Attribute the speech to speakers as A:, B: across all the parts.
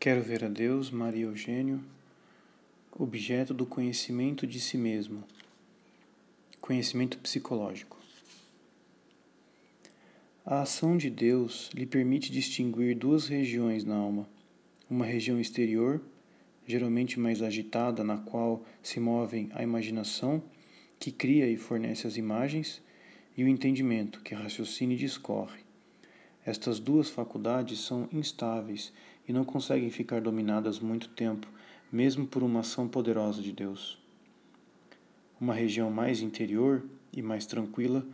A: Quero ver a Deus, Maria Eugênio, objeto do conhecimento de si mesmo, conhecimento psicológico. A ação de Deus lhe permite distinguir duas regiões na alma: uma região exterior, geralmente mais agitada, na qual se movem a imaginação, que cria e fornece as imagens, e o entendimento, que raciocina e discorre. Estas duas faculdades são instáveis e não conseguem ficar dominadas muito tempo, mesmo por uma ação poderosa de Deus. Uma região mais interior e mais tranquila,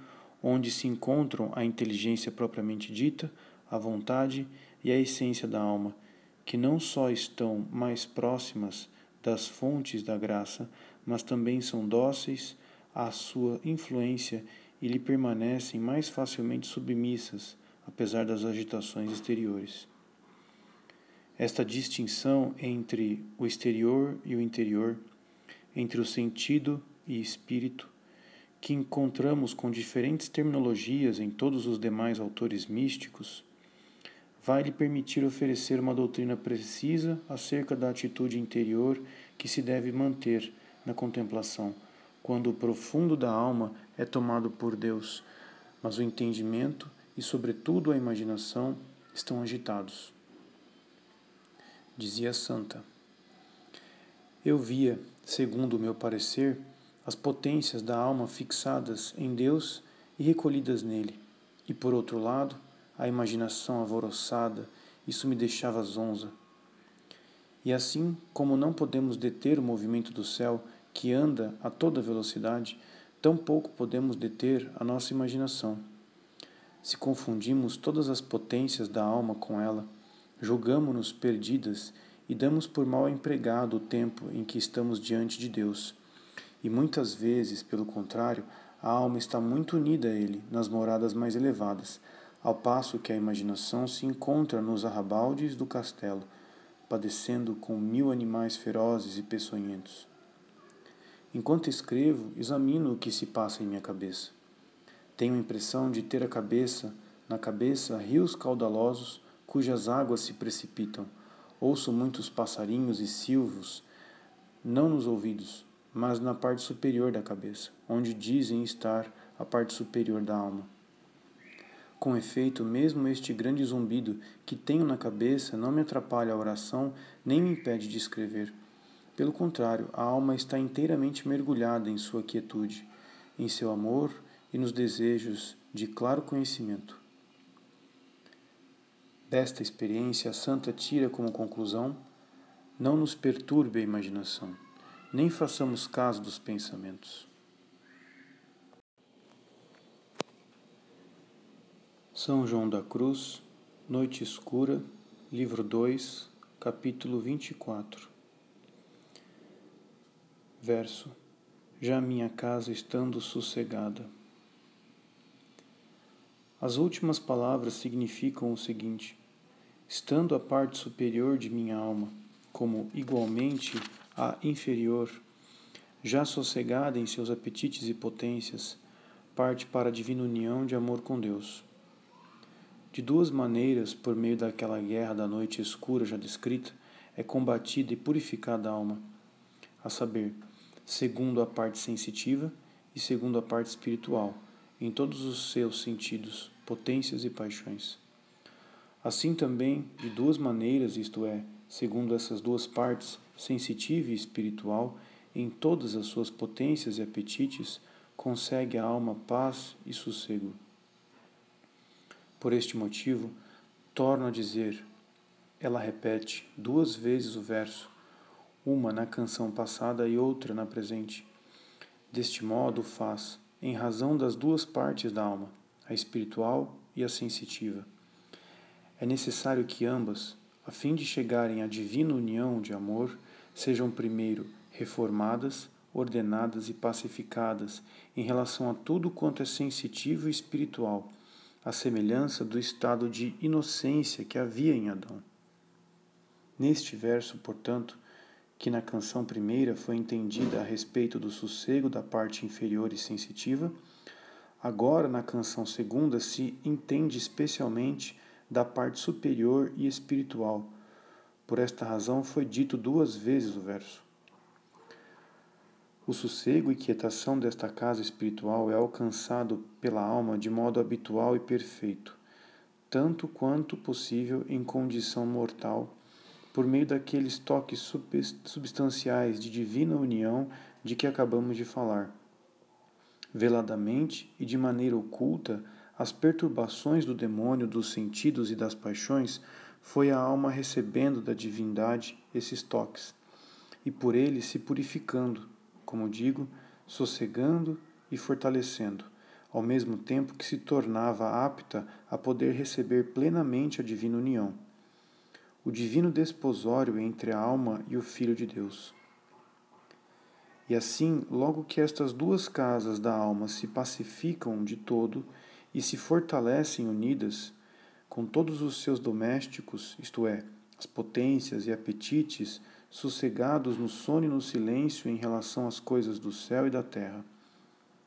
A: onde se encontram a inteligência propriamente dita, a vontade e a essência da alma, que não só estão mais próximas das fontes da graça, mas também são dóceis à sua influência e lhe permanecem mais facilmente submissas, apesar das agitações exteriores. Esta distinção entre o exterior e o interior, entre o sentido e espírito, que encontramos com diferentes terminologias em todos os demais autores místicos, vai lhe permitir oferecer uma doutrina precisa acerca da atitude interior que se deve manter na contemplação, quando o profundo da alma é tomado por Deus, mas o entendimento e, sobretudo, a imaginação estão agitados dizia a santa. Eu via, segundo o meu parecer, as potências da alma fixadas em Deus e recolhidas nele, e por outro lado, a imaginação alvoroçada, isso me deixava zonza. E assim como não podemos deter o movimento do céu que anda a toda velocidade, tampouco podemos deter a nossa imaginação. Se confundimos todas as potências da alma com ela, Julgamo-nos perdidas e damos por mal empregado o tempo em que estamos diante de Deus. E muitas vezes, pelo contrário, a alma está muito unida a Ele nas moradas mais elevadas, ao passo que a imaginação se encontra nos arrabaldes do castelo, padecendo com mil animais ferozes e peçonhentos. Enquanto escrevo, examino o que se passa em minha cabeça. Tenho a impressão de ter a cabeça, na cabeça, rios caudalosos cujas águas se precipitam. Ouço muitos passarinhos e silvos, não nos ouvidos, mas na parte superior da cabeça, onde dizem estar a parte superior da alma. Com efeito, mesmo este grande zumbido que tenho na cabeça não me atrapalha a oração nem me impede de escrever. Pelo contrário, a alma está inteiramente mergulhada em sua quietude, em seu amor e nos desejos de claro conhecimento. Desta experiência, a santa tira como conclusão: não nos perturbe a imaginação, nem façamos caso dos pensamentos. São João da Cruz, Noite Escura, livro 2, capítulo 24. Verso: Já minha casa estando sossegada. As últimas palavras significam o seguinte: estando a parte superior de minha alma, como igualmente a inferior, já sossegada em seus apetites e potências, parte para a divina união de amor com Deus. De duas maneiras, por meio daquela guerra da noite escura já descrita, é combatida e purificada a alma, a saber, segundo a parte sensitiva e segundo a parte espiritual em todos os seus sentidos, potências e paixões. Assim também, de duas maneiras, isto é, segundo essas duas partes, sensitiva e espiritual, em todas as suas potências e apetites, consegue a alma paz e sossego. Por este motivo, torno a dizer, ela repete duas vezes o verso, uma na canção passada e outra na presente. Deste modo faz em razão das duas partes da alma, a espiritual e a sensitiva. É necessário que ambas, a fim de chegarem à divina união de amor, sejam primeiro reformadas, ordenadas e pacificadas em relação a tudo quanto é sensitivo e espiritual, à semelhança do estado de inocência que havia em Adão. Neste verso, portanto, que na canção primeira foi entendida a respeito do sossego da parte inferior e sensitiva, agora na canção segunda se entende especialmente da parte superior e espiritual, Por esta razão foi dito duas vezes o verso. O sossego e quietação desta casa espiritual é alcançado pela alma de modo habitual e perfeito, tanto quanto possível em condição mortal, por meio daqueles toques substanciais de divina união de que acabamos de falar. Veladamente e de maneira oculta, as perturbações do demônio dos sentidos e das paixões foi a alma recebendo da divindade esses toques, e por eles se purificando como digo, sossegando e fortalecendo, ao mesmo tempo que se tornava apta a poder receber plenamente a divina união, o divino desposório entre a alma e o Filho de Deus. E assim, logo que estas duas casas da alma se pacificam de todo e se fortalecem unidas, com todos os seus domésticos, isto é, as potências e apetites, sossegados no sono e no silêncio em relação às coisas do céu e da terra.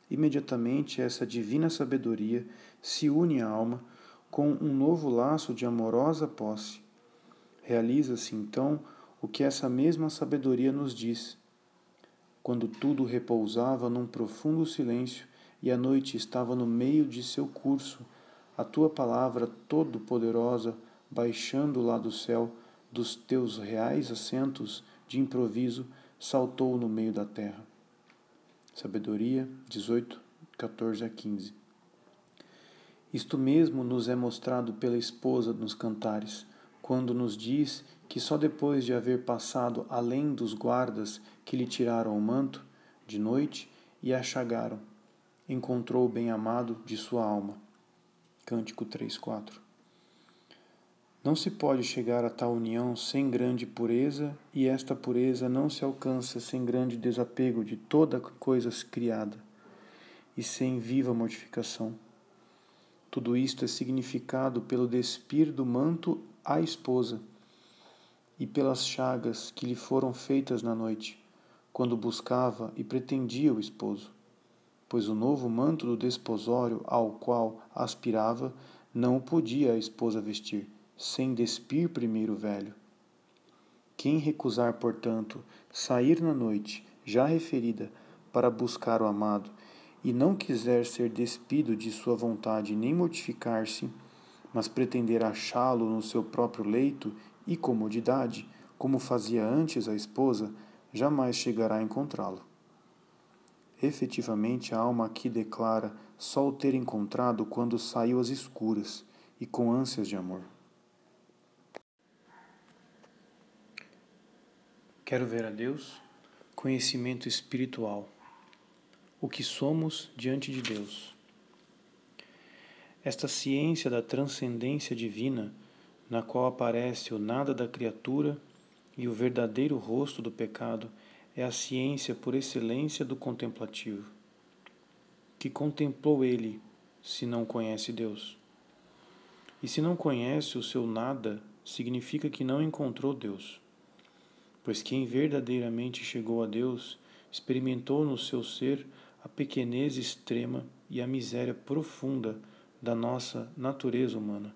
A: Imediatamente essa divina sabedoria se une à alma com um novo laço de amorosa posse. Realiza-se então o que essa mesma sabedoria nos diz. Quando tudo repousava num profundo silêncio e a noite estava no meio de seu curso, a tua palavra todo-poderosa, baixando lá do céu, dos teus reais assentos, de improviso, saltou no meio da terra. Sabedoria 18, 14 a 15. Isto mesmo nos é mostrado pela esposa nos cantares, quando nos diz que só depois de haver passado além dos guardas que lhe tiraram o manto, de noite, e a chagaram, encontrou o bem-amado de sua alma. Cântico 3, 4. Não se pode chegar a tal união sem grande pureza, e esta pureza não se alcança sem grande desapego de toda coisa criada e sem viva mortificação. Tudo isto é significado pelo despir do manto à esposa e pelas chagas que lhe foram feitas na noite, quando buscava e pretendia o esposo, pois o novo manto do desposório ao qual aspirava não podia a esposa vestir sem despir primeiro o velho. Quem recusar, portanto, sair na noite já referida para buscar o amado, e não quiser ser despido de sua vontade nem mortificar-se, mas pretender achá-lo no seu próprio leito e comodidade, como fazia antes a esposa, jamais chegará a encontrá-lo. Efetivamente, a alma aqui declara só o ter encontrado quando saiu às escuras e com ânsias de amor. Quero ver a Deus, conhecimento espiritual, o que somos diante de Deus. Esta ciência da transcendência divina, na qual aparece o nada da criatura e o verdadeiro rosto do pecado, é a ciência por excelência do contemplativo. Que contemplou ele, se não conhece Deus? E se não conhece o seu nada, significa que não encontrou Deus pois quem verdadeiramente chegou a Deus experimentou no seu ser a pequenez extrema e a miséria profunda da nossa natureza humana.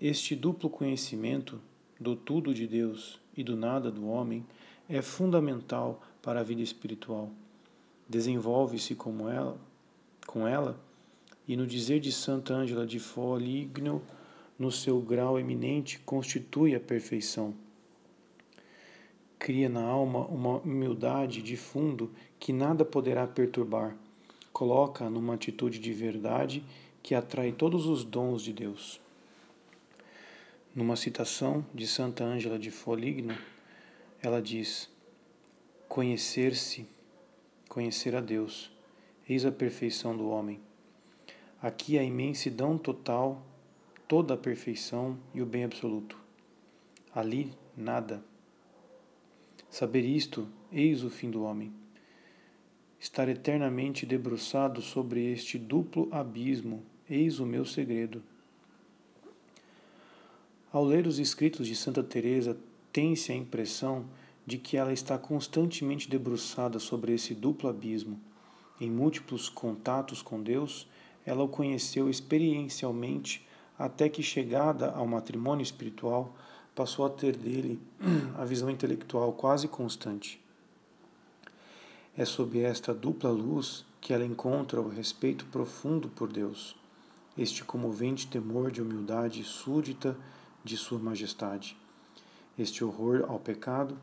A: Este duplo conhecimento do tudo de Deus e do nada do homem é fundamental para a vida espiritual. Desenvolve-se como ela, com ela, e no dizer de Santa Ângela de Foligno, no seu grau eminente, constitui a perfeição cria na alma uma humildade de fundo que nada poderá perturbar. Coloca numa atitude de verdade que atrai todos os dons de Deus. Numa citação de Santa Ângela de Foligno, ela diz: Conhecer-se, conhecer a Deus, eis a perfeição do homem. Aqui a imensidão total, toda a perfeição e o bem absoluto. Ali, nada. Saber isto, eis o fim do homem. Estar eternamente debruçado sobre este duplo abismo, eis o meu segredo. Ao ler os escritos de Santa Teresa, tem-se a impressão de que ela está constantemente debruçada sobre esse duplo abismo. Em múltiplos contatos com Deus, ela o conheceu experiencialmente até que, chegada ao matrimônio espiritual, passou a ter dele a visão intelectual quase constante. É sob esta dupla luz que ela encontra o respeito profundo por Deus, este comovente temor de humildade súdita de Sua Majestade, este horror ao pecado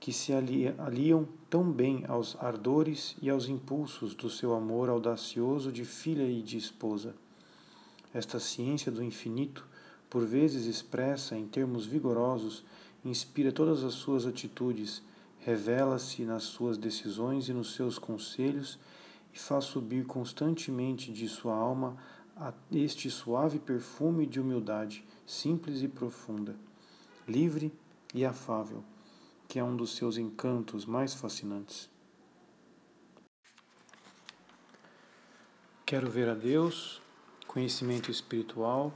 A: que se aliam tão bem aos ardores e aos impulsos do seu amor audacioso de filha e de esposa. Esta ciência do infinito, por vezes expressa em termos vigorosos, inspira todas as suas atitudes, revela-se nas suas decisões e nos seus conselhos e faz subir constantemente de sua alma este suave perfume de humildade, simples e profunda, livre e afável, que é um dos seus encantos mais fascinantes. Quero ver a Deus, conhecimento espiritual,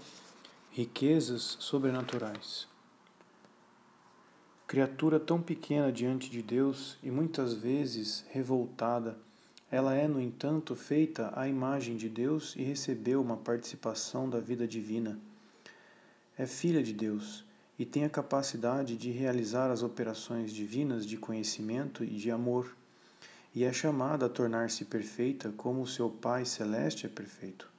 A: riquezas sobrenaturais. Criatura tão pequena diante de Deus e muitas vezes revoltada, ela é, no entanto, feita à imagem de Deus e recebeu uma participação da vida divina. É filha de Deus e tem a capacidade de realizar as operações divinas de conhecimento e de amor, e é chamada a tornar-se perfeita como o seu Pai celeste é perfeito.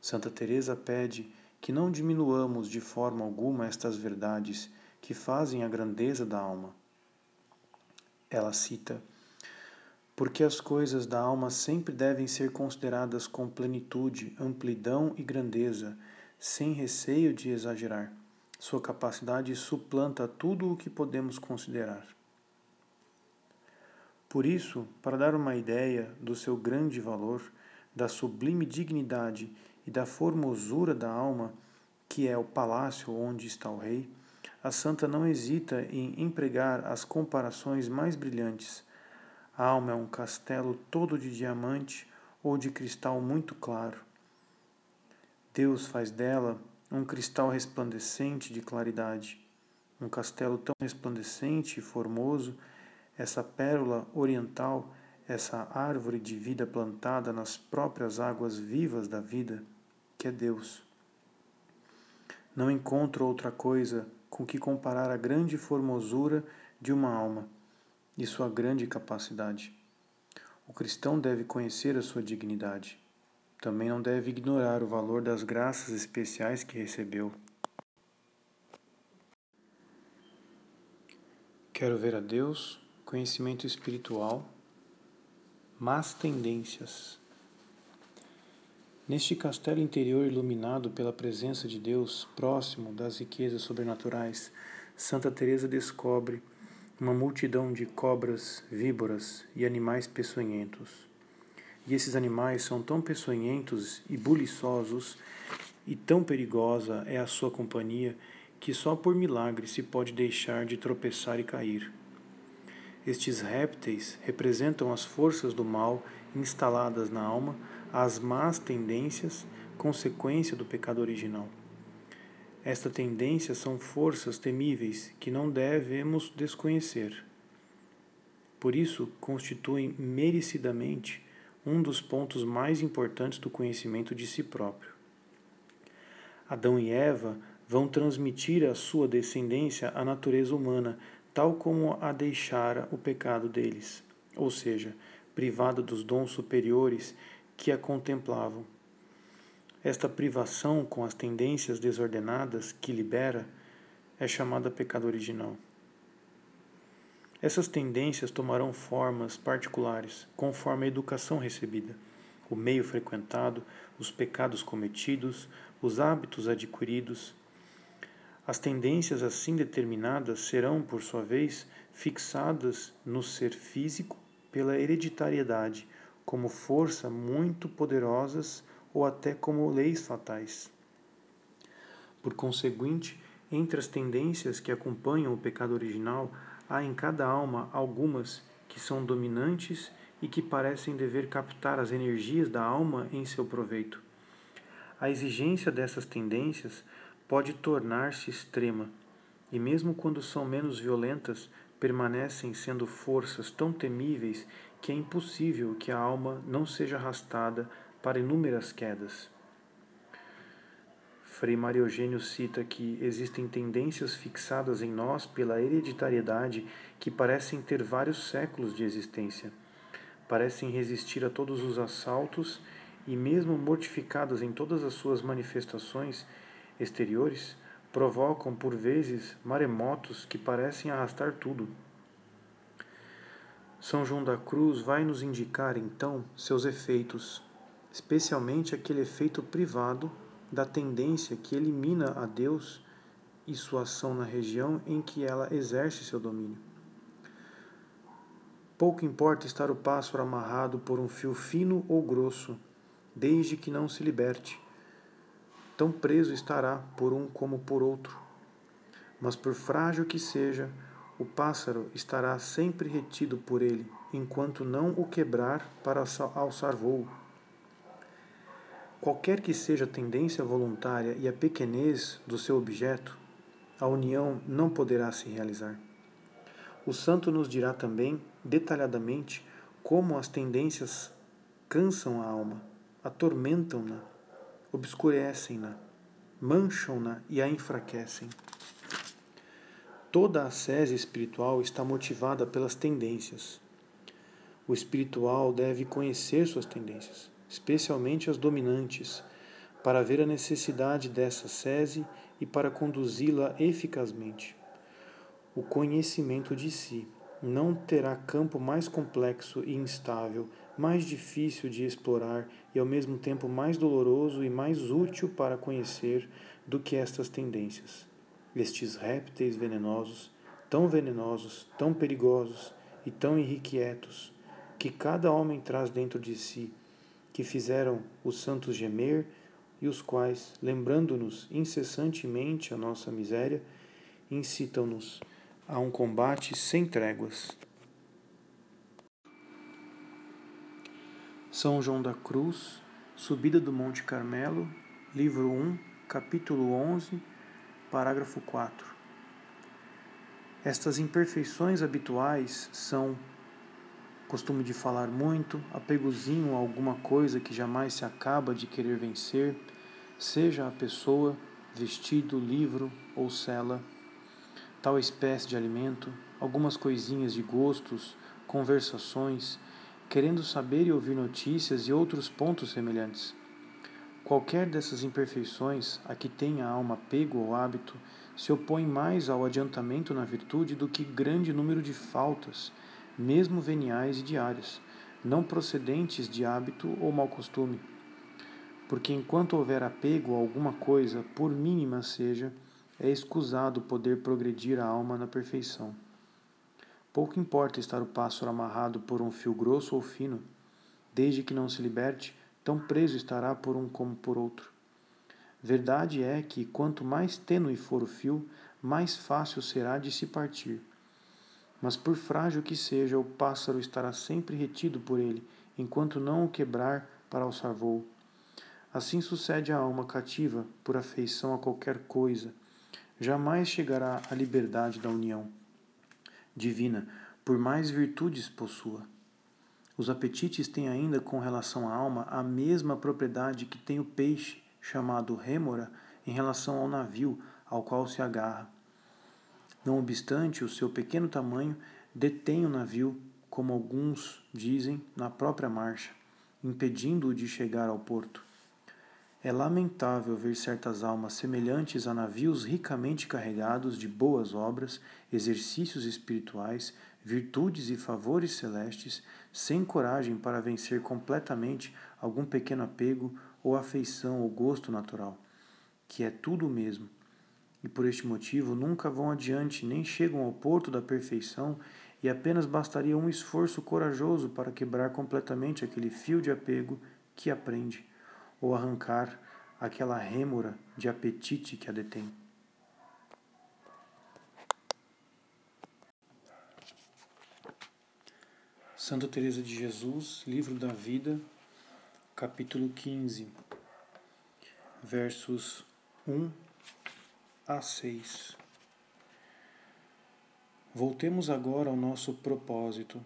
A: Santa Teresa pede que não diminuamos de forma alguma estas verdades que fazem a grandeza da alma. Ela cita: porque as coisas da alma sempre devem ser consideradas com plenitude, amplidão e grandeza, sem receio de exagerar. Sua capacidade suplanta tudo o que podemos considerar. Por isso, para dar uma ideia do seu grande valor, da sublime dignidade e da formosura da alma, que é o palácio onde está o rei, a santa não hesita em empregar as comparações mais brilhantes a alma é um castelo todo de diamante ou de cristal muito claro. Deus faz dela um cristal resplandecente de claridade, um castelo tão resplandecente e formoso, essa pérola oriental, essa árvore de vida plantada nas próprias águas vivas da vida, que é Deus. Não encontro outra coisa com que comparar a grande formosura de uma alma e sua grande capacidade. O cristão deve conhecer a sua dignidade. Também não deve ignorar o valor das graças especiais que recebeu. Quero ver a Deus, conhecimento espiritual, más tendências. Neste castelo interior iluminado pela presença de Deus, próximo das riquezas sobrenaturais, Santa Teresa descobre uma multidão de cobras, víboras e animais peçonhentos. E esses animais são tão peçonhentos e buliçosos, e tão perigosa é a sua companhia, que só por milagre se pode deixar de tropeçar e cair. Estes répteis representam as forças do mal instaladas na alma, as más tendências, consequência do pecado original. Esta tendência são forças temíveis que não devemos desconhecer. Por isso, constituem merecidamente um dos pontos mais importantes do conhecimento de si próprio. Adão e Eva vão transmitir à sua descendência a natureza humana, tal como a deixara o pecado deles, ou seja, privada dos dons superiores que a contemplavam. Esta privação com as tendências desordenadas que libera é chamada pecado original. Essas tendências tomarão formas particulares conforme a educação recebida, o meio frequentado, os pecados cometidos, os hábitos adquiridos. As tendências assim determinadas serão, por sua vez, fixadas no ser físico pela hereditariedade como força muito poderosas ou até como leis fatais. Por conseguinte, entre as tendências que acompanham o pecado original, há em cada alma algumas que são dominantes e que parecem dever captar as energias da alma em seu proveito. A exigência dessas tendências pode tornar-se extrema, e mesmo quando são menos violentas, permanecem sendo forças tão temíveis que é impossível que a alma não seja arrastada para inúmeras quedas. Frei Mário Eugênio cita que existem tendências fixadas em nós pela hereditariedade que parecem ter vários séculos de existência, parecem resistir a todos os assaltos e, mesmo mortificadas em todas as suas manifestações exteriores, provocam por vezes maremotos que parecem arrastar tudo. São João da Cruz vai nos indicar então seus efeitos, especialmente aquele efeito privado da tendência que elimina a Deus e sua ação na região em que ela exerce seu domínio. Pouco importa estar o pássaro amarrado por um fio fino ou grosso, desde que não se liberte. Tão preso estará por um como por outro. Mas por frágil que seja, o pássaro estará sempre retido por ele, enquanto não o quebrar para alçar voo. Qualquer que seja a tendência voluntária e a pequenez do seu objeto, a união não poderá se realizar. O santo nos dirá também, detalhadamente, como as tendências cansam a alma, atormentam-na, obscurecem-na, mancham-na e a enfraquecem. Toda a sese espiritual está motivada pelas tendências. O espiritual deve conhecer suas tendências especialmente as dominantes, para ver a necessidade dessa sese e para conduzi-la eficazmente. O conhecimento de si não terá campo mais complexo e instável, mais difícil de explorar e ao mesmo tempo mais doloroso e mais útil para conhecer do que estas tendências. Estes répteis venenosos, tão venenosos, tão perigosos e tão irrequietos, que cada homem traz dentro de si que fizeram os santos gemer e os quais, lembrando-nos incessantemente a nossa miséria, incitam-nos a um combate sem tréguas. São João da Cruz, Subida do Monte Carmelo, livro 1, capítulo 11, parágrafo 4. Estas imperfeições habituais são costume de falar muito, apegozinho a alguma coisa que jamais se acaba de querer vencer, seja a pessoa, vestido, livro ou cela, tal espécie de alimento, algumas coisinhas de gostos, conversações, querendo saber e ouvir notícias e outros pontos semelhantes. Qualquer dessas imperfeições a que tenha a alma apego ou hábito se opõe mais ao adiantamento na virtude do que grande número de faltas mesmo veniais e diárias, não procedentes de hábito ou mau costume. Porque enquanto houver apego a alguma coisa, por mínima seja, é escusado poder progredir a alma na perfeição. Pouco importa estar o pássaro amarrado por um fio grosso ou fino, desde que não se liberte, tão preso estará por um como por outro. Verdade é que, quanto mais tênue for o fio, mais fácil será de se partir mas por frágil que seja, o pássaro estará sempre retido por ele, enquanto não o quebrar para alçar voo. Assim sucede à alma cativa por afeição a qualquer coisa. Jamais chegará à liberdade da união divina, por mais virtudes possua. Os apetites têm ainda com relação à alma a mesma propriedade que tem o peixe, chamado rêmora, em relação ao navio ao qual se agarra. Não obstante o seu pequeno tamanho, detém o navio, como alguns dizem, na própria marcha, impedindo-o de chegar ao porto. É lamentável ver certas almas semelhantes a navios ricamente carregados de boas obras, exercícios espirituais, virtudes e favores celestes, sem coragem para vencer completamente algum pequeno apego ou afeição ou gosto natural, que é tudo o mesmo, e por este motivo nunca vão adiante nem chegam ao porto da perfeição, e apenas bastaria um esforço corajoso para quebrar completamente aquele fio de apego que a prende, ou arrancar aquela rêmora de apetite que a detém. Santa Teresa de Jesus, Livro da Vida, capítulo 15, versos 1 a 6. Voltemos agora ao nosso propósito.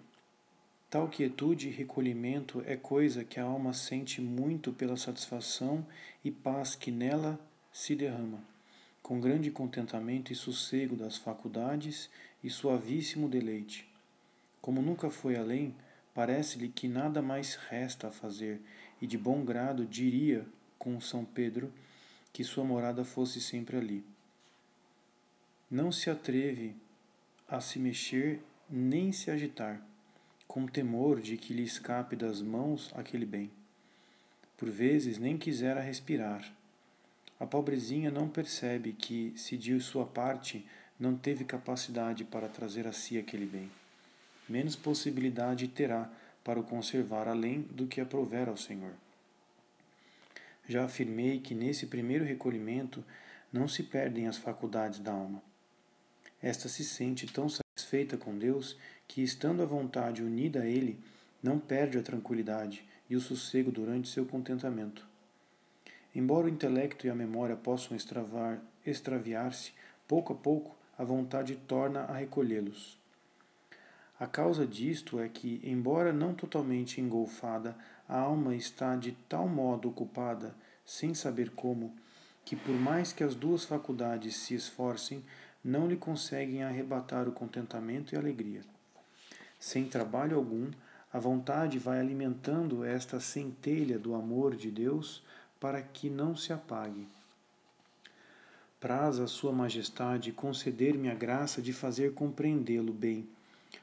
A: Tal quietude e recolhimento é coisa que a alma sente muito pela satisfação e paz que nela se derrama, com grande contentamento e sossego das faculdades e suavíssimo deleite. Como nunca foi além, parece-lhe que nada mais resta a fazer, e de bom grado diria com São Pedro que sua morada fosse sempre ali. Não se atreve a se mexer nem se agitar, com temor de que lhe escape das mãos aquele bem. Por vezes nem quisera respirar. A pobrezinha não percebe que, se de sua parte não teve capacidade para trazer a si aquele bem menos possibilidade terá para o conservar além do que aprover ao Senhor. Já afirmei que nesse primeiro recolhimento não se perdem as faculdades da alma. Esta se sente tão satisfeita com Deus que, estando à vontade unida a Ele, não perde a tranquilidade e o sossego durante seu contentamento. Embora o intelecto e a memória possam extraviar-se, pouco a pouco a vontade torna a recolhê-los. A causa disto é que, embora não totalmente engolfada, a alma está de tal modo ocupada, sem saber como, que por mais que as duas faculdades se esforcem, não lhe conseguem arrebatar o contentamento e alegria. Sem trabalho algum, a vontade vai alimentando esta centelha do amor de Deus para que não se apague. Praz a Sua Majestade conceder-me a graça de fazer compreendê-lo bem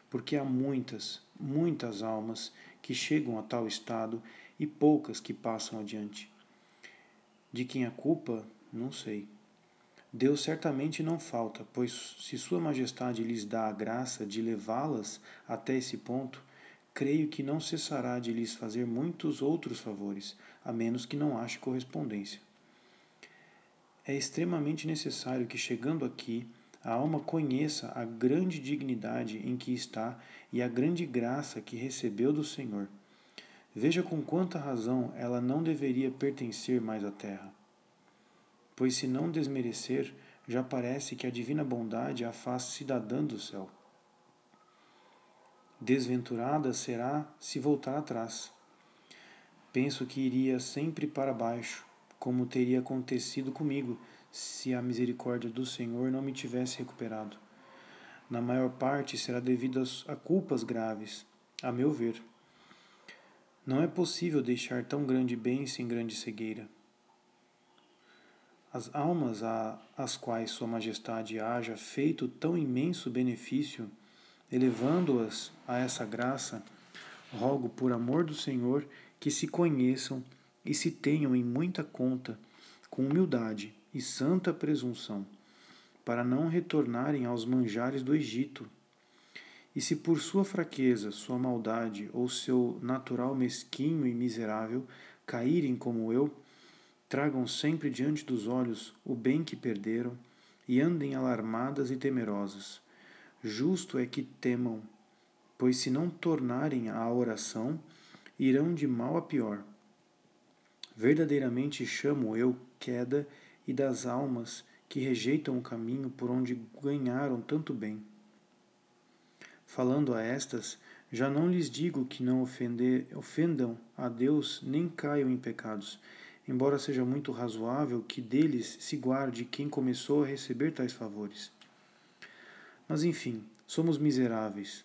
A: porque há muitas, muitas almas que chegam a tal estado e poucas que passam adiante. De quem a culpa, não sei. Deus certamente não falta, pois se Sua Majestade lhes dá a graça de levá-las até esse ponto, creio que não cessará de lhes fazer muitos outros favores, a menos que não ache correspondência. É extremamente necessário que, chegando aqui, a alma conheça a grande dignidade em que está e a grande graça que recebeu do Senhor. Veja com quanta razão ela não deveria pertencer mais à terra. Pois se não desmerecer, já parece que a divina bondade a faz cidadã do céu. Desventurada será se voltar atrás. Penso que iria sempre para baixo, como teria acontecido comigo se a misericórdia do Senhor não me tivesse recuperado. Na maior parte será devido a culpas graves, a meu ver. Não é possível deixar tão grande bem sem grande cegueira. As almas às quais Sua Majestade haja feito tão imenso benefício, elevando-as a essa graça, rogo por amor do Senhor que se conheçam e se tenham em muita conta, com humildade e santa presunção, para não retornarem aos manjares do Egito. E se por sua fraqueza, sua maldade ou seu natural mesquinho e miserável caírem como eu, tragam sempre diante dos olhos o bem que perderam e andem alarmadas e temerosas. Justo é que temam, pois se não tornarem à oração, irão de mal a pior. Verdadeiramente chamo eu queda e das almas que rejeitam o caminho por onde ganharam tanto bem. Falando a estas, já não lhes digo que não ofender, ofendam a Deus nem caiam em pecados, embora seja muito razoável que deles se guarde quem começou a receber tais favores. Mas enfim, somos miseráveis.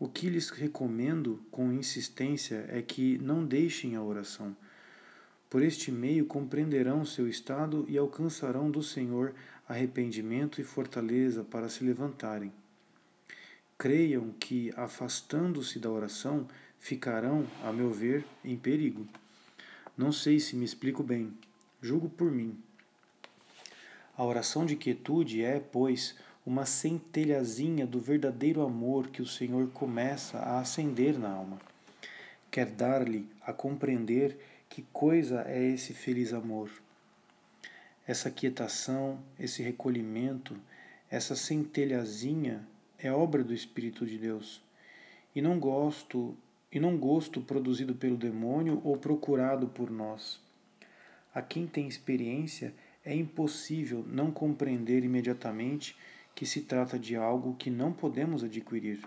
A: O que lhes recomendo com insistência é que não deixem a oração por este meio compreenderão seu estado e alcançarão do Senhor arrependimento e fortaleza para se levantarem. Creiam que, afastando-se da oração, ficarão, a meu ver, em perigo. Não sei se me explico bem. Julgo por mim. A oração de quietude é, pois, uma centelhazinha do verdadeiro amor que o Senhor começa a acender na alma. Quer dar-lhe a compreender que coisa é esse feliz amor? Essa quietação, esse recolhimento, essa centelhazinha é obra do Espírito de Deus. E não gosto, e não gosto produzido pelo demônio ou procurado por nós. A quem tem experiência é impossível não compreender imediatamente que se trata de algo que não podemos adquirir.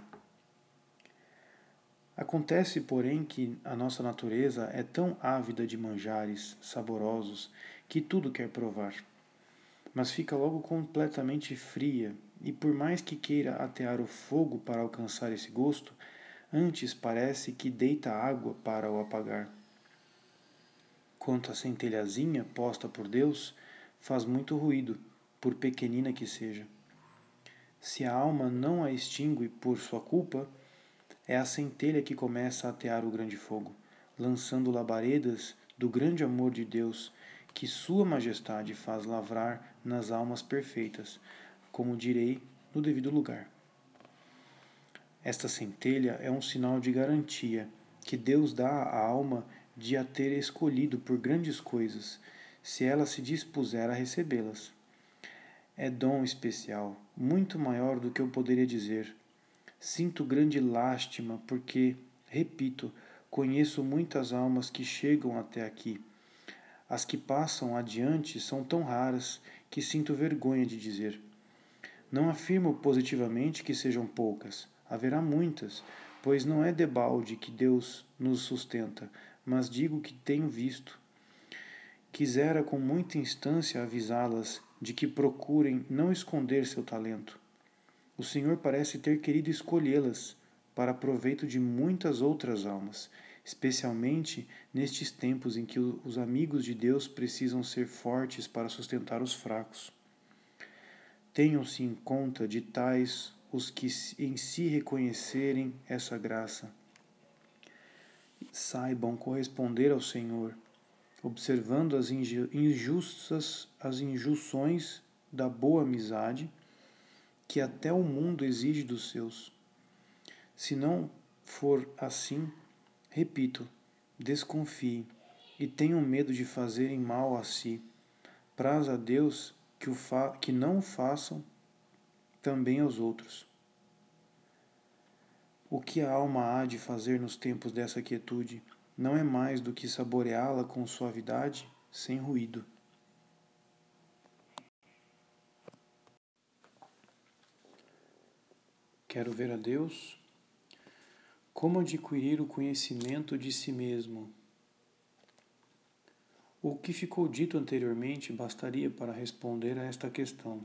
A: Acontece, porém, que a nossa natureza é tão ávida de manjares saborosos que tudo quer provar. Mas fica logo completamente fria, e por mais que queira atear o fogo para alcançar esse gosto, antes parece que deita água para o apagar. Quanto à centelhazinha posta por Deus, faz muito ruído, por pequenina que seja. Se a alma não a extingue por sua culpa, é a centelha que começa a atear o grande fogo, lançando labaredas do grande amor de Deus que Sua Majestade faz lavrar nas almas perfeitas, como direi no devido lugar. Esta centelha é um sinal de garantia que Deus dá à alma de a ter escolhido por grandes coisas, se ela se dispuser a recebê-las. É dom especial, muito maior do que eu poderia dizer. Sinto grande lástima porque, repito, conheço muitas almas que chegam até aqui. As que passam adiante são tão raras que sinto vergonha de dizer. Não afirmo positivamente que sejam poucas, haverá muitas, pois não é debalde que Deus nos sustenta, mas digo que tenho visto. Quisera com muita instância avisá-las de que procurem não esconder seu talento. O Senhor parece ter querido escolhê-las para proveito de muitas outras almas, especialmente nestes tempos em que os amigos de Deus precisam ser fortes para sustentar os fracos. Tenham-se em conta de tais os que em si reconhecerem essa graça saibam corresponder ao Senhor, observando as injustas, as injunções da boa amizade que até o mundo exige dos seus. Se não for assim, repito, desconfie e tenham medo de fazerem mal a si. Praz a Deus que, o que não o façam também aos outros. O que a alma há de fazer nos tempos dessa quietude não é mais do que saboreá-la com suavidade, sem ruído. Quero ver a Deus. Como adquirir o conhecimento de si mesmo? O que ficou dito anteriormente bastaria para responder a esta questão.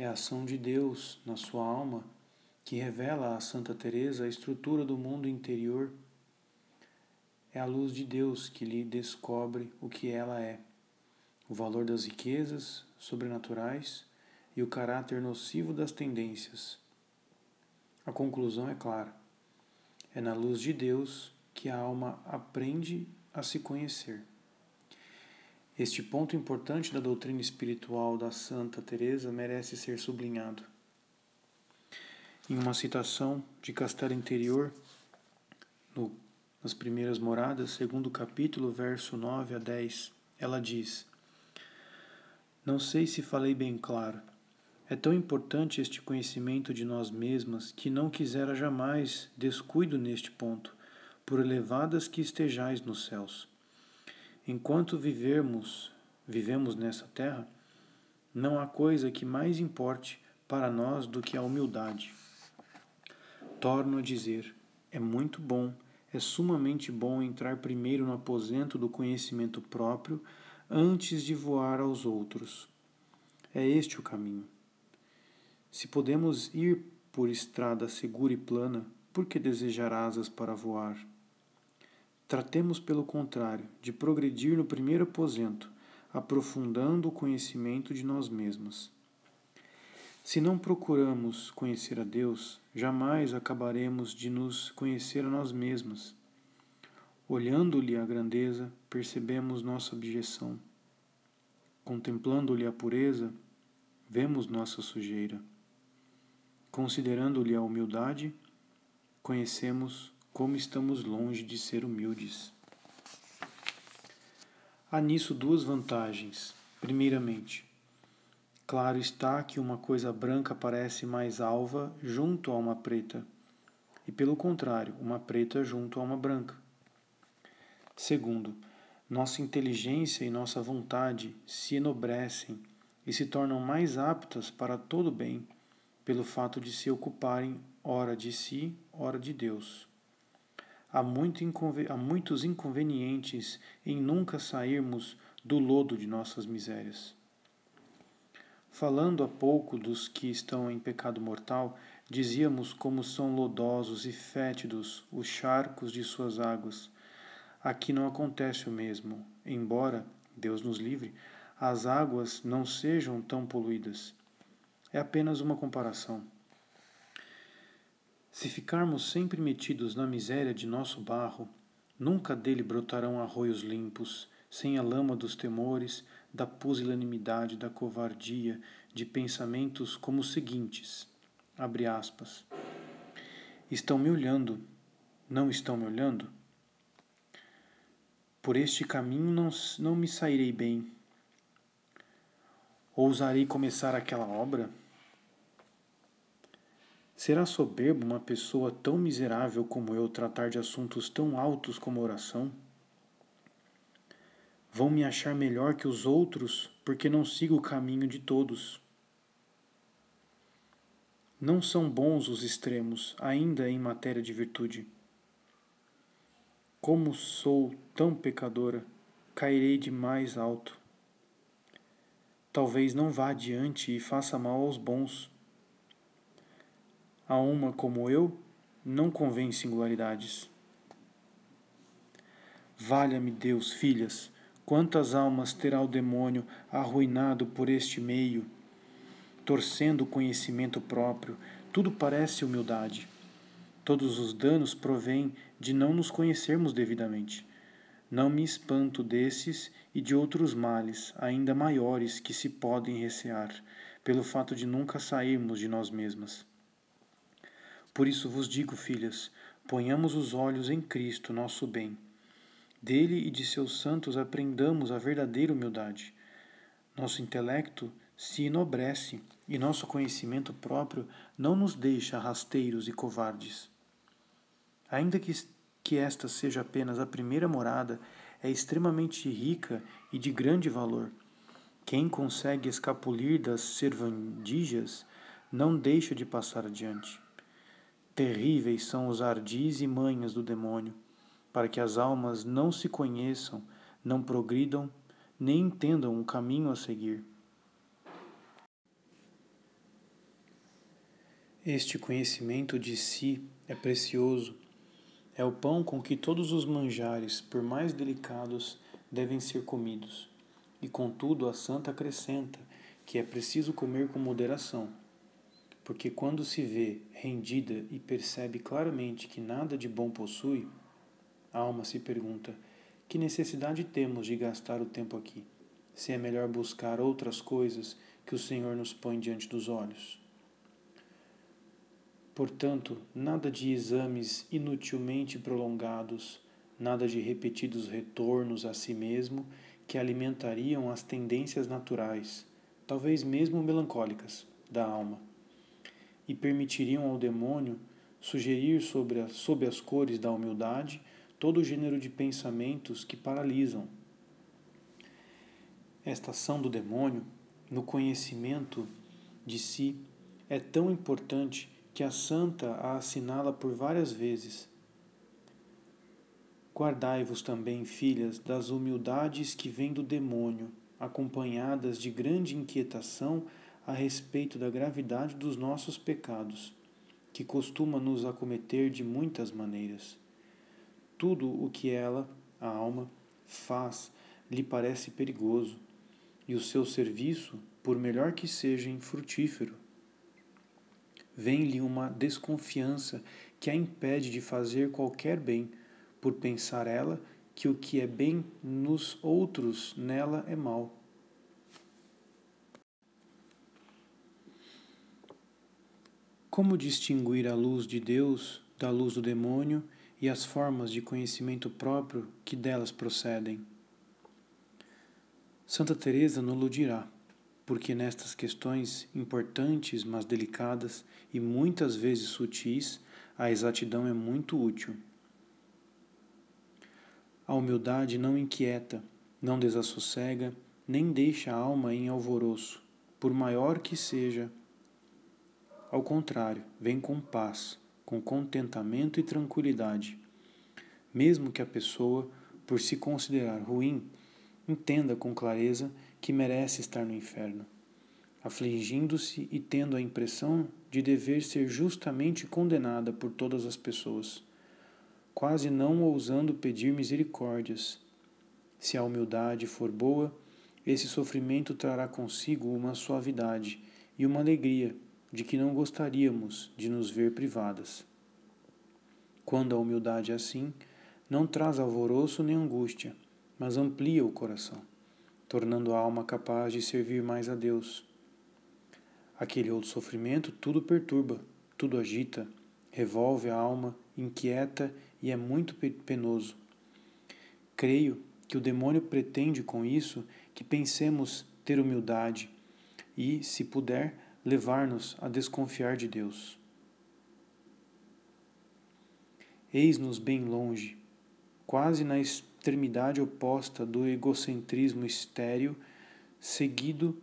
A: É a ação de Deus na sua alma que revela a Santa Teresa a estrutura do mundo interior, é a luz de Deus que lhe descobre o que ela é, o valor das riquezas sobrenaturais e o caráter nocivo das tendências. A conclusão é clara. É na luz de Deus que a alma aprende a se conhecer. Este ponto importante da doutrina espiritual da Santa Teresa merece ser sublinhado em uma citação de Castelo Interior, no, nas primeiras moradas, segundo capítulo, verso 9 a 10, ela diz: Não sei se falei bem claro. É tão importante este conhecimento de nós mesmas que não quisera jamais descuido neste ponto, por elevadas que estejais nos céus. Enquanto vivermos, vivemos nessa terra, não há coisa que mais importe para nós do que a humildade. Torno a dizer: é muito bom, é sumamente bom entrar primeiro no aposento do conhecimento próprio antes de voar aos outros. É este o caminho. Se podemos ir por estrada segura e plana, por que desejar asas para voar? Tratemos, pelo contrário, de progredir no primeiro aposento, aprofundando o conhecimento de nós mesmas. Se não procuramos conhecer a Deus, jamais acabaremos de nos conhecer a nós mesmos. Olhando-lhe a grandeza, percebemos nossa abjeção. Contemplando-lhe a pureza, vemos nossa sujeira. Considerando-lhe a humildade, conhecemos como estamos longe de ser humildes. Há nisso duas vantagens. Primeiramente, Claro está que uma coisa branca parece mais alva junto a uma preta, e pelo contrário, uma preta junto a uma branca. Segundo, nossa inteligência e nossa vontade se enobrecem e se tornam mais aptas para todo bem, pelo fato de se ocuparem ora de si, ora de Deus. Há, muito há muitos inconvenientes em nunca sairmos do lodo de nossas misérias. Falando há pouco dos que estão em pecado mortal, dizíamos como são lodosos e fétidos os charcos de suas águas. Aqui não acontece o mesmo, embora, Deus nos livre, as águas não sejam tão poluídas. É apenas uma comparação. Se ficarmos sempre metidos na miséria de nosso barro, nunca dele brotarão arroios limpos, sem a lama dos temores, da pusilanimidade, da covardia, de pensamentos como os seguintes: abre aspas. Estão me olhando, não estão me olhando? Por este caminho não, não me sairei bem. Ousarei começar aquela obra? Será soberbo uma pessoa tão miserável como eu tratar de assuntos tão altos como oração? Vão me achar melhor que os outros porque não sigo o caminho de todos. Não são bons os extremos, ainda em matéria de virtude. Como sou tão pecadora, cairei de mais alto. Talvez não vá adiante e faça mal aos bons a uma como eu, não convém singularidades. Valha-me Deus, filhas, quantas almas terá o demônio arruinado por este meio, torcendo o conhecimento próprio, tudo parece humildade. Todos os danos provêm de não nos conhecermos devidamente. Não me espanto desses e de outros males, ainda maiores, que se podem recear, pelo fato de nunca sairmos de nós mesmas. Por isso vos digo, filhas, ponhamos os olhos em Cristo, nosso bem. Dele e de seus santos aprendamos a verdadeira humildade. Nosso intelecto se enobrece e nosso conhecimento próprio não nos deixa rasteiros e covardes. Ainda que, que esta seja apenas a primeira morada, é extremamente rica e de grande valor. Quem consegue escapulir das servandijas não deixa de passar adiante. Terríveis são os ardis e manhas do demônio, para que as almas não se conheçam, não progridam, nem entendam o caminho a seguir. Este conhecimento de si é precioso. É o pão com que todos os manjares, por mais delicados, devem ser comidos. E contudo, a santa acrescenta que é preciso comer com moderação porque quando se vê rendida e percebe claramente que nada de bom possui, a alma se pergunta: que necessidade temos de gastar o tempo aqui, se é melhor buscar outras coisas que o Senhor nos põe diante dos olhos? Portanto, nada de exames inutilmente prolongados, nada de repetidos retornos a si mesmo que alimentariam as tendências naturais, talvez mesmo melancólicas, da alma e permitiriam ao demônio sugerir sobre as, sob as cores da humildade todo o gênero de pensamentos que paralisam. Esta ação do demônio no conhecimento de si é tão importante que a santa a assinala por várias vezes. Guardai-vos também, filhas, das humildades que vêm do demônio, acompanhadas de grande inquietação a respeito da gravidade dos nossos pecados, que costuma nos acometer de muitas maneiras. Tudo o que ela, a alma, faz lhe parece perigoso, e o seu serviço, por melhor que seja infrutífero. Vem-lhe uma desconfiança que a impede de fazer qualquer bem, por pensar ela que o que é bem nos outros nela é mal Como distinguir a luz de Deus da luz do demônio e as formas de conhecimento próprio que delas procedem? Santa Teresa nos dirá, porque nestas questões importantes, mas delicadas e muitas vezes sutis, a exatidão é muito útil. A humildade não inquieta, não desassossega, nem deixa a alma em alvoroço, por maior que seja ao contrário, vem com paz, com contentamento e tranquilidade. Mesmo que a pessoa, por se considerar ruim, entenda com clareza que merece estar no inferno, afligindo-se e tendo a impressão de dever ser justamente condenada por todas as pessoas, quase não ousando pedir misericórdias. Se a humildade for boa, esse sofrimento trará consigo uma suavidade e uma alegria de que não gostaríamos de nos ver privadas. Quando a humildade é assim, não traz alvoroço nem angústia, mas amplia o coração, tornando a alma capaz de servir mais a Deus. Aquele outro sofrimento tudo perturba, tudo agita, revolve a alma, inquieta e é muito penoso. Creio que o demônio pretende com isso que pensemos ter humildade e, se puder, levar-nos a desconfiar de Deus. Eis-nos bem longe, quase na extremidade oposta do egocentrismo estéril, seguido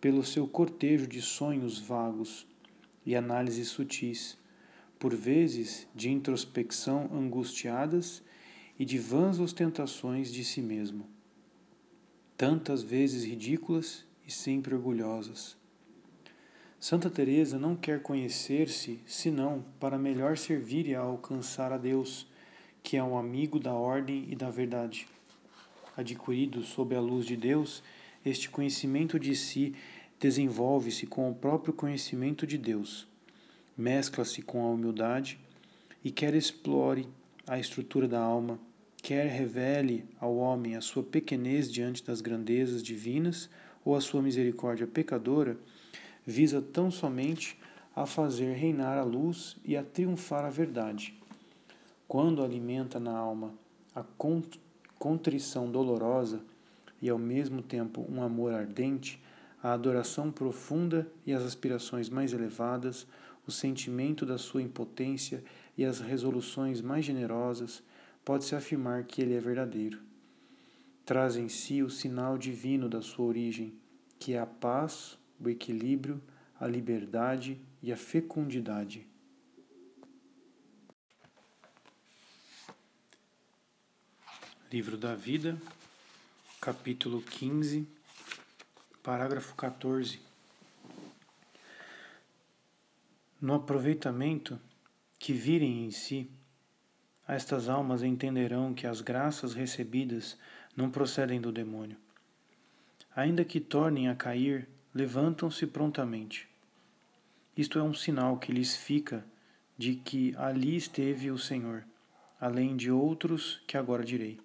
A: pelo seu cortejo de sonhos vagos e análises sutis, por vezes de introspecção angustiadas e de vãs ostentações de si mesmo, tantas vezes ridículas e sempre orgulhosas. Santa Teresa não quer conhecer-se senão para melhor servir e alcançar a Deus, que é um amigo da ordem e da verdade. Adquirido sob a luz de Deus, este conhecimento de si desenvolve-se com o próprio conhecimento de Deus, mescla-se com a humildade e quer explore a estrutura da alma, quer revele ao homem a sua pequenez diante das grandezas divinas ou a sua misericórdia pecadora visa tão somente a fazer reinar a luz e a triunfar a verdade. Quando alimenta na alma a contrição dolorosa e ao mesmo tempo um amor ardente, a adoração profunda e as aspirações mais elevadas, o sentimento da sua impotência e as resoluções mais generosas, pode-se afirmar que ele é verdadeiro. Traz em si o sinal divino da sua origem, que é a paz, o equilíbrio, a liberdade e a fecundidade. Livro da Vida, capítulo 15, parágrafo 14. No aproveitamento que virem em si, estas almas entenderão que as graças recebidas não procedem do demônio. Ainda que tornem a cair levantam-se prontamente. Isto é um sinal que lhes fica de que ali esteve o Senhor, além de outros que agora direi.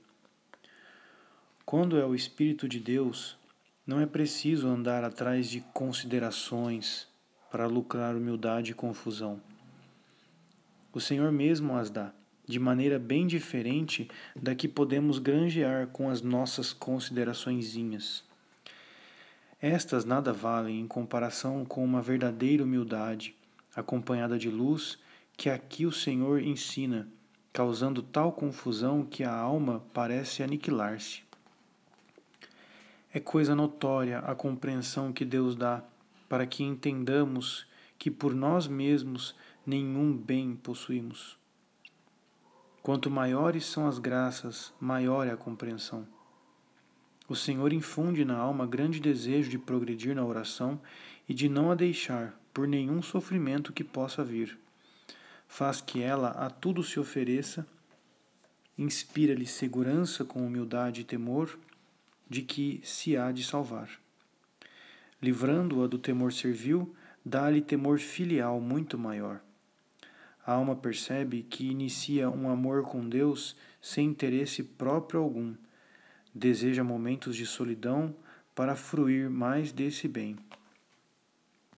A: Quando é o Espírito de Deus, não é preciso andar atrás de considerações para lucrar humildade e confusão. O Senhor mesmo as dá, de maneira bem diferente da que podemos granjear com as nossas consideraçõezinhas. Estas nada valem em comparação com uma verdadeira humildade, acompanhada de luz, que aqui o Senhor ensina, causando tal confusão que a alma parece aniquilar-se. É coisa notória a compreensão que Deus dá para que entendamos que por nós mesmos nenhum bem possuímos. Quanto maiores são as graças, maior é a compreensão. O Senhor infunde na alma grande desejo de progredir na oração e de não a deixar por nenhum sofrimento que possa vir. Faz que ela a tudo se ofereça, inspira-lhe segurança com humildade e temor de que se há de salvar. Livrando-a do temor servil, dá-lhe temor filial muito maior. A alma percebe que inicia um amor com Deus sem interesse próprio algum deseja momentos de solidão para fruir mais desse bem.